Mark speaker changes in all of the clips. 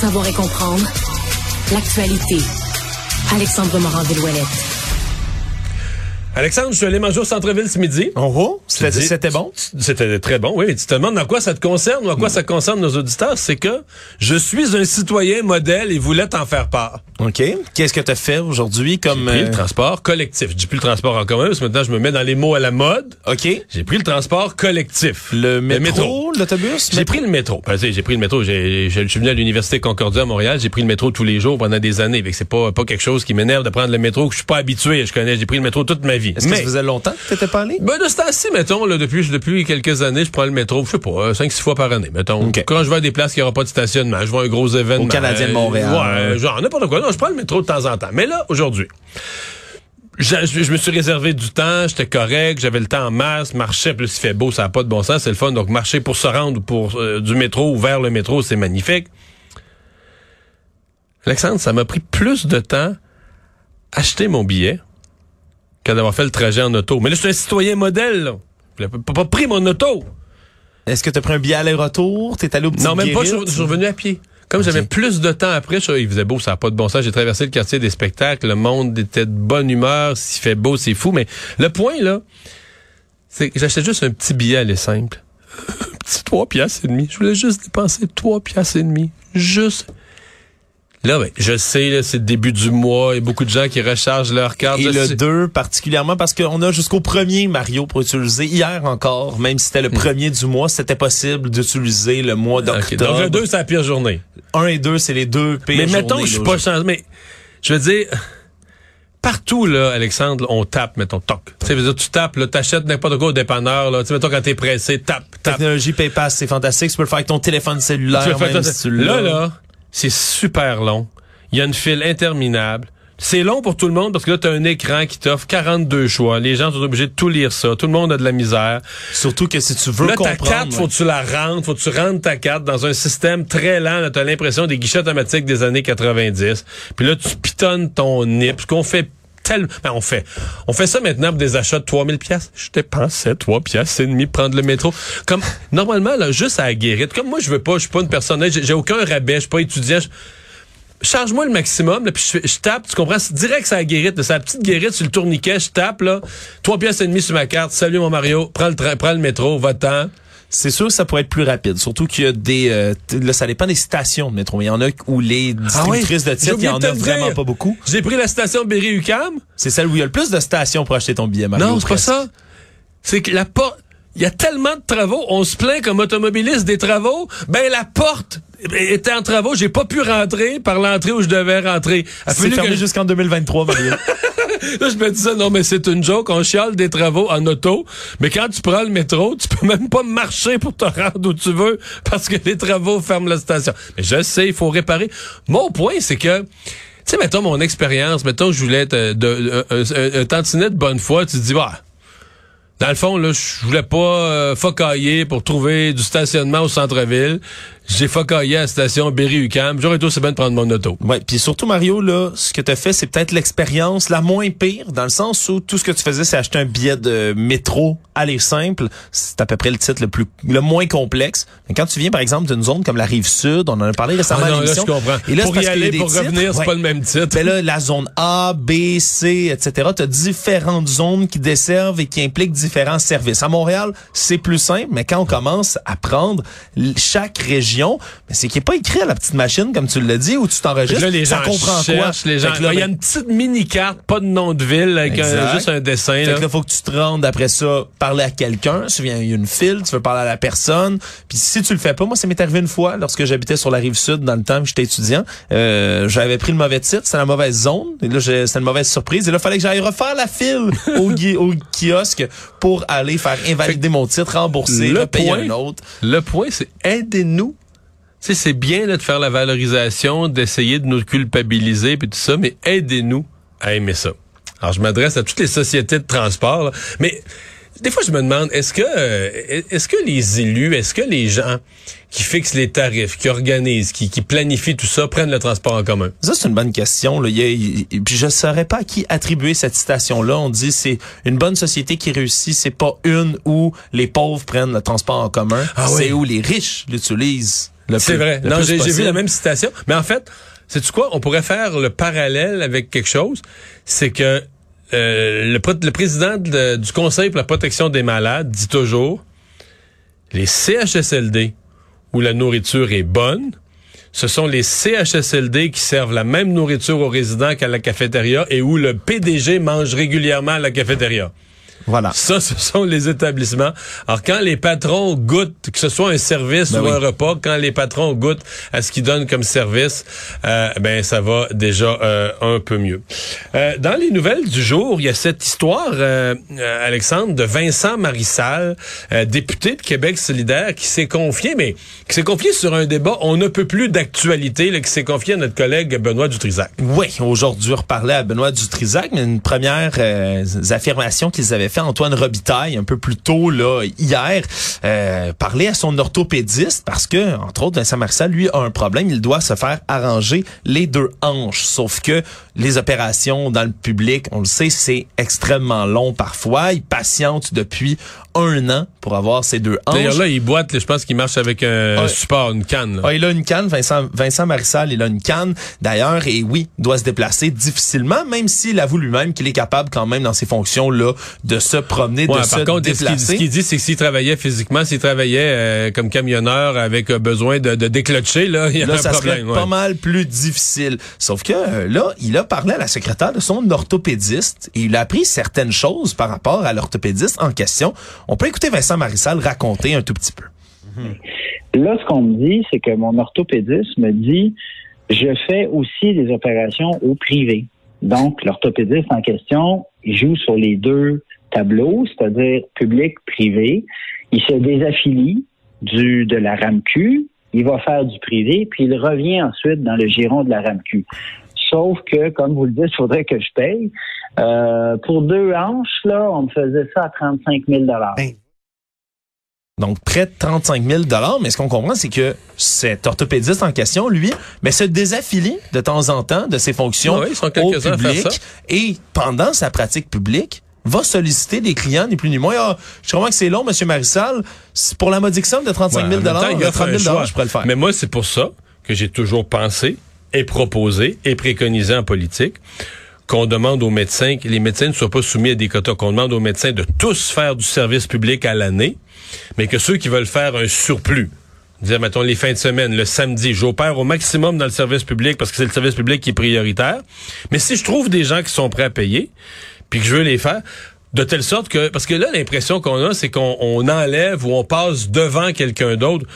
Speaker 1: Savoir et comprendre l'actualité. Alexandre Morand-Villouellette.
Speaker 2: Alexandre, je suis allé manger au centre-ville ce midi.
Speaker 3: Oh, oh c'était
Speaker 2: dis-
Speaker 3: c'était bon?
Speaker 2: C'était très bon, oui. Tu te demandes à quoi ça te concerne ou à quoi ça concerne nos auditeurs? C'est que je suis un citoyen modèle et voulais t'en faire part.
Speaker 3: OK. Qu'est-ce que tu as fait aujourd'hui comme...
Speaker 2: J'ai pris
Speaker 3: euh,
Speaker 2: le transport collectif. Je dis plus le transport en commun parce que maintenant je me mets dans les mots à la mode.
Speaker 3: OK.
Speaker 2: J'ai pris le transport collectif.
Speaker 3: Le métro, l'autobus?
Speaker 2: J'ai pris le métro. Ben, J'ai pris le métro. J'ai- Je suis venu à l'université Concordia à Montréal. J'ai pris le métro tous les jours pendant des années. Fait que C'est pas pas quelque chose qui m'énerve de prendre le métro que je suis pas habitué. Je connais. J'ai pris le métro toute ma vie.
Speaker 3: Est-ce que ça faisait longtemps que t'étais pas allé?
Speaker 2: Ben, de ce temps-ci, mettons, là, depuis, depuis quelques années, je prends le métro, je sais pas, 5-6 fois par année, mettons. Quand je vais à des places qui n'aura pas de stationnement, je vois un gros événement.
Speaker 3: Au Canadien de Montréal.
Speaker 2: Ouais, genre, n'importe quoi. Non, je prends le métro de temps en temps. Mais là, aujourd'hui, je, je- je me suis réservé du temps, j'étais correct, j'avais le temps en masse, marcher, plus il fait beau, ça n'a pas de bon sens, c'est le fun. Donc, marcher pour se rendre pour euh, du métro ou vers le métro, c'est magnifique. Alexandre, ça m'a pris plus de temps acheter mon billet qu'à d'avoir fait le trajet en auto. Mais là, je suis un citoyen modèle, là. Je n'ai pas, pas pris mon auto.
Speaker 3: Est-ce que tu as pris un billet aller-retour? T'es allé au petit
Speaker 2: Non, même pas, je suis revenu à pied. Comme j'avais plus de temps après, je, il faisait beau, ça n'a pas de bon sens. J'ai traversé le quartier des spectacles, le monde était de bonne humeur, s'il fait beau, c'est fou. Mais le point, là, c'est que j'achetais juste un petit billet aller simple. Un petit 3 piastres et demi. Je voulais juste dépenser 3 piastres et demi. Juste. Là, ben, je sais, c'est le début du mois, il y a beaucoup de gens qui rechargent leur carte.
Speaker 3: Et le
Speaker 2: sais-
Speaker 3: 2 particulièrement parce qu'on a jusqu'au premier Mario pour utiliser. Hier encore, même si c'était le premier du mois, c'était possible d'utiliser le mois
Speaker 2: Ok,
Speaker 3: d'octobre.
Speaker 2: Donc, le 2, c'est la pire journée.
Speaker 3: 1 et 2, c'est les deux pires
Speaker 2: Mais mettons,
Speaker 3: journées,
Speaker 2: je suis pas changé. Mais je veux dire, partout, là, Alexandre, on tape, mettons, toc. Tu dire, tu tapes, t'achètes n'importe quoi au dépanneur, là. Tu sais, mettons, quand t'es pressé, tape, tape.
Speaker 3: Technologie PayPass, c'est fantastique. Tu peux le faire avec ton téléphone cellulaire.
Speaker 2: Tu faire
Speaker 3: même
Speaker 2: ça.
Speaker 3: si tu
Speaker 2: là, là, c'est super long. Il y a une file interminable. C'est long pour tout le monde parce que là, t'as un écran qui t'offre 42 choix. Les gens sont obligés de tout lire ça. Tout le monde a de la misère.
Speaker 3: Surtout que si tu veux
Speaker 2: là, ta
Speaker 3: comprendre.
Speaker 2: carte, faut que tu la rentres, faut que tu rentres ta carte dans un système très lent. Là, t'as l'impression des guichets automatiques des années 90. Puis là, tu pitonnes ton NIP. Ce qu'on fait Ben, on fait ça maintenant pour des achats de 3000 pièces. Je dépensais 3 pièces et demi prendre le métro. Comme, normalement, là, juste à guérite. Comme moi, je veux pas, je suis pas une personne, j'ai aucun rabais, je suis pas étudiant. Charge-moi le maximum, puis je, tape, tu comprends? C'est direct ça guérite, c'est la petite guérite sur le tourniquet, je tape, là, trois pièces et demie sur ma carte, salut mon Mario, prends le prends le métro, va-t'en.
Speaker 3: C'est sûr que ça pourrait être plus rapide. Surtout qu'il y a des... euh, là, ça dépend des stations de métro. Il y en a où les distributrices de titres, il y en a vraiment
Speaker 2: dire.
Speaker 3: pas beaucoup.
Speaker 2: J'ai pris la station Berry-UQAM.
Speaker 3: C'est celle où il y a le plus de stations pour acheter ton billet, Mario.
Speaker 2: Non, c'est pas ça. C'est que la porte, il y a tellement de travaux, on se plaint comme automobiliste des travaux, ben la porte était en travaux, j'ai pas pu rentrer par l'entrée où je devais rentrer.
Speaker 3: C'est fermé
Speaker 2: que
Speaker 3: jusqu'en 2023, Mario.
Speaker 2: Là, je me disais, non, mais c'est une joke, on chiale des travaux en auto, mais quand tu prends le métro, tu peux même pas marcher pour te rendre où tu veux parce que les travaux ferment la station. Mais je sais, il faut réparer. Mon point, c'est que, tu sais, mettons mon expérience, mettons que je voulais être euh, de, un, un- un tantinet de bonne foi, tu te dis, bah, dans le fond, là, je voulais pas euh, focailler pour trouver du stationnement au centre-ville. J'ai focaillé à la station Berry-UQAM. J'aurais aussi bien de prendre mon auto.
Speaker 3: Ouais, puis surtout Mario là, ce que tu as fait c'est peut-être l'expérience la moins pire dans le sens où tout ce que tu faisais c'est acheter un billet de métro aller simple, c'est à peu près le titre le plus le moins complexe. Mais quand tu viens par exemple d'une zone comme la rive sud, on en a parlé récemment
Speaker 2: Ah
Speaker 3: à
Speaker 2: non, là, je comprends.
Speaker 3: Et là,
Speaker 2: pour y aller, pour
Speaker 3: titres,
Speaker 2: revenir, c'est
Speaker 3: ouais.
Speaker 2: pas le même titre.
Speaker 3: Ben là, la zone A, B, C, etc. Tu as différentes zones qui desservent et qui impliquent différents services. À Montréal, c'est plus simple, mais quand on commence à prendre chaque région, ben c'est qui est pas écrit à la petite machine, comme tu l'as dit, où tu t'enregistres.
Speaker 2: là, les
Speaker 3: ça
Speaker 2: gens
Speaker 3: comprend
Speaker 2: cherchent,
Speaker 3: quoi?
Speaker 2: les gens.
Speaker 3: Là,
Speaker 2: Il y a
Speaker 3: ben,
Speaker 2: une petite mini-carte, pas de nom de ville, avec un-
Speaker 3: Exact.
Speaker 2: juste un dessin.
Speaker 3: Fait
Speaker 2: là.
Speaker 3: que là, faut que tu te rendes après ça, parler à quelqu'un. Tu viens, il y a une file, tu veux parler à la personne. Puis si tu le fais pas, moi, ça m'est arrivé une fois lorsque j'habitais sur la rive sud dans le temps que j'étais étudiant. Euh, j'avais pris le mauvais titre, c'était la mauvaise zone. Et là, c'était une mauvaise surprise. Et là, fallait que j'aille refaire la file au, kiosque pour aller faire invalider mon titre, rembourser,
Speaker 2: Le
Speaker 3: repayer
Speaker 2: point-
Speaker 3: un autre.
Speaker 2: Le point, c'est aidez-nous sais, c'est bien là, de faire la valorisation, d'essayer de nous culpabiliser puis tout ça, mais aidez-nous à aimer ça. Alors, je m'adresse à toutes les sociétés de transport, là, mais des fois, je me demande, est-ce que, euh, est-ce que les élus, est-ce que les gens qui fixent les tarifs, qui organisent, qui, qui planifient tout ça, prennent le transport en commun?
Speaker 3: Ça, c'est une bonne question. Là. Il y a- il- puis je ne saurais pas à qui attribuer cette citation-là. On dit c'est une bonne société qui réussit, c'est pas une où les pauvres prennent le transport en commun,
Speaker 2: Ah
Speaker 3: c'est
Speaker 2: oui.
Speaker 3: où les riches l'utilisent.
Speaker 2: C'est vrai.
Speaker 3: le
Speaker 2: Non, j'ai j'ai vu la même citation. Mais en fait, sais-tu quoi? On pourrait faire le parallèle avec quelque chose. C'est que euh, le, pr- le président de- du Conseil pour la protection des malades dit toujours les CHSLD où la nourriture est bonne, ce sont les CHSLD qui servent la même nourriture aux résidents qu'à la cafétéria et où le PDG mange régulièrement à la cafétéria.
Speaker 3: Voilà.
Speaker 2: Ça, ce sont les établissements. Alors, quand les patrons goûtent, que ce soit un service
Speaker 3: Ben
Speaker 2: ou
Speaker 3: oui.
Speaker 2: un repas, quand les patrons goûtent à ce qu'ils donnent comme service, euh, ben ça va déjà euh, un peu mieux. Euh, dans les nouvelles du jour, il y a cette histoire, euh, euh, Alexandre, de Vincent Marissal, euh, député de Québec solidaire, qui s'est confié, mais qui s'est confié sur un débat, on ne peut plus d'actualité, qui s'est confié à notre collègue Benoît Dutrisac.
Speaker 3: Oui, aujourd'hui, on reparlait à Benoît Dutrisac, mais une première euh, affirmation qu'ils avaient Antoine Robitaille un peu plus tôt là hier, euh, parler à son orthopédiste parce que entre autres Vincent Marcel lui a un problème, il doit se faire arranger les deux hanches, sauf que les opérations dans le public, on le sait, c'est extrêmement long parfois, il patiente depuis un an pour avoir ces deux hanches.
Speaker 2: D'ailleurs, là, il boite, là, je pense qu'il marche avec un
Speaker 3: Ouais.
Speaker 2: support, une canne. là.
Speaker 3: Ah, il a une canne, Vincent, Vincent Marissal, il a une canne d'ailleurs, et oui, doit se déplacer difficilement, même s'il avoue lui-même qu'il est capable quand même dans ses fonctions-là de se promener,
Speaker 2: Ouais,
Speaker 3: de se
Speaker 2: par contre, ce qu'il
Speaker 3: déplacer.
Speaker 2: ce qu'il dit, c'est que s'il travaillait physiquement, s'il travaillait euh, comme camionneur avec euh, besoin de, de déclocher, là, il y a
Speaker 3: Là,
Speaker 2: un
Speaker 3: ça
Speaker 2: problème.
Speaker 3: serait
Speaker 2: ouais.
Speaker 3: pas mal plus difficile. Sauf que euh, là, il a parlé à la secrétaire de son orthopédiste et il a appris certaines choses par rapport à l'orthopédiste en question. On peut écouter Vincent Marissal raconter un tout petit peu.
Speaker 4: Là, ce qu'on me dit, c'est que mon orthopédiste me dit, je fais aussi des opérations au privé. Donc, l'orthopédiste en question, il joue sur les deux tableaux, c'est-à-dire public-privé. Il se désaffilie du, de la RAMQ, il va faire du privé, puis il revient ensuite dans le giron de la RAMQ. Sauf que, comme vous le dites, il faudrait que je paye. Euh, pour deux hanches, là, on me faisait ça à 35 000
Speaker 3: Ben, Donc, près de 35 000 Mais ce qu'on comprend, c'est que cet orthopédiste en question, lui, mais se désaffilie de temps en temps de ses fonctions
Speaker 2: Ah oui,
Speaker 3: au public et pendant sa pratique publique, va solliciter des clients, ni plus ni moins. Ah, je comprends que c'est long, Monsieur Marissal. Pour la modique somme de 35
Speaker 2: Ouais,
Speaker 3: 000
Speaker 2: en même temps, il offre
Speaker 3: 30
Speaker 2: un
Speaker 3: 000
Speaker 2: choix.
Speaker 3: je pourrais le faire.
Speaker 2: Mais moi, c'est pour ça que j'ai toujours pensé et proposé et préconisé en politique qu'on demande aux médecins que les médecins ne soient pas soumis à des quotas, qu'on demande aux médecins de tous faire du service public à l'année, mais que ceux qui veulent faire un surplus, dire, mettons, les fins de semaine, le samedi, j'opère au maximum dans le service public parce que c'est le service public qui est prioritaire. Mais si je trouve des gens qui sont prêts à payer, puis que je veux les faire, de telle sorte que, parce que là, l'impression qu'on a, c'est qu'on on enlève ou on passe devant quelqu'un d'autre.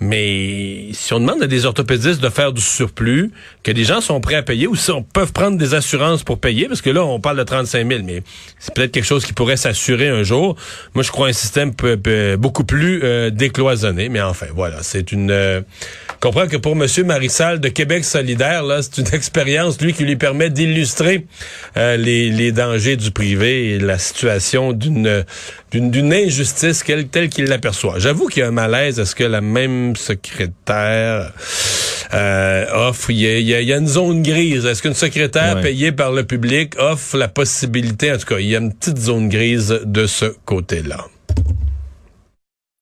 Speaker 2: Mais si on demande à des orthopédistes de faire du surplus, que des gens sont prêts à payer, ou si on peut prendre des assurances pour payer, parce que là, on parle de 35 000, mais c'est peut-être quelque chose qui pourrait s'assurer un jour. Moi, je crois un système beaucoup plus euh, décloisonné. Mais enfin, voilà, c'est une... Euh, comprends que pour Monsieur Marissal de Québec solidaire, là, c'est une expérience, lui, qui lui permet d'illustrer euh, les, les dangers du privé et la situation d'une d'une d'une injustice quelle- telle qu'il l'aperçoit. J'avoue qu'il y a un malaise à ce que la même secrétaire euh, offre. Il y, a, il y a- il y a une zone grise. Est-ce qu'une secrétaire
Speaker 3: Ouais.
Speaker 2: payée par le public offre la possibilité, en tout cas, il y a une petite zone grise de ce côté-là.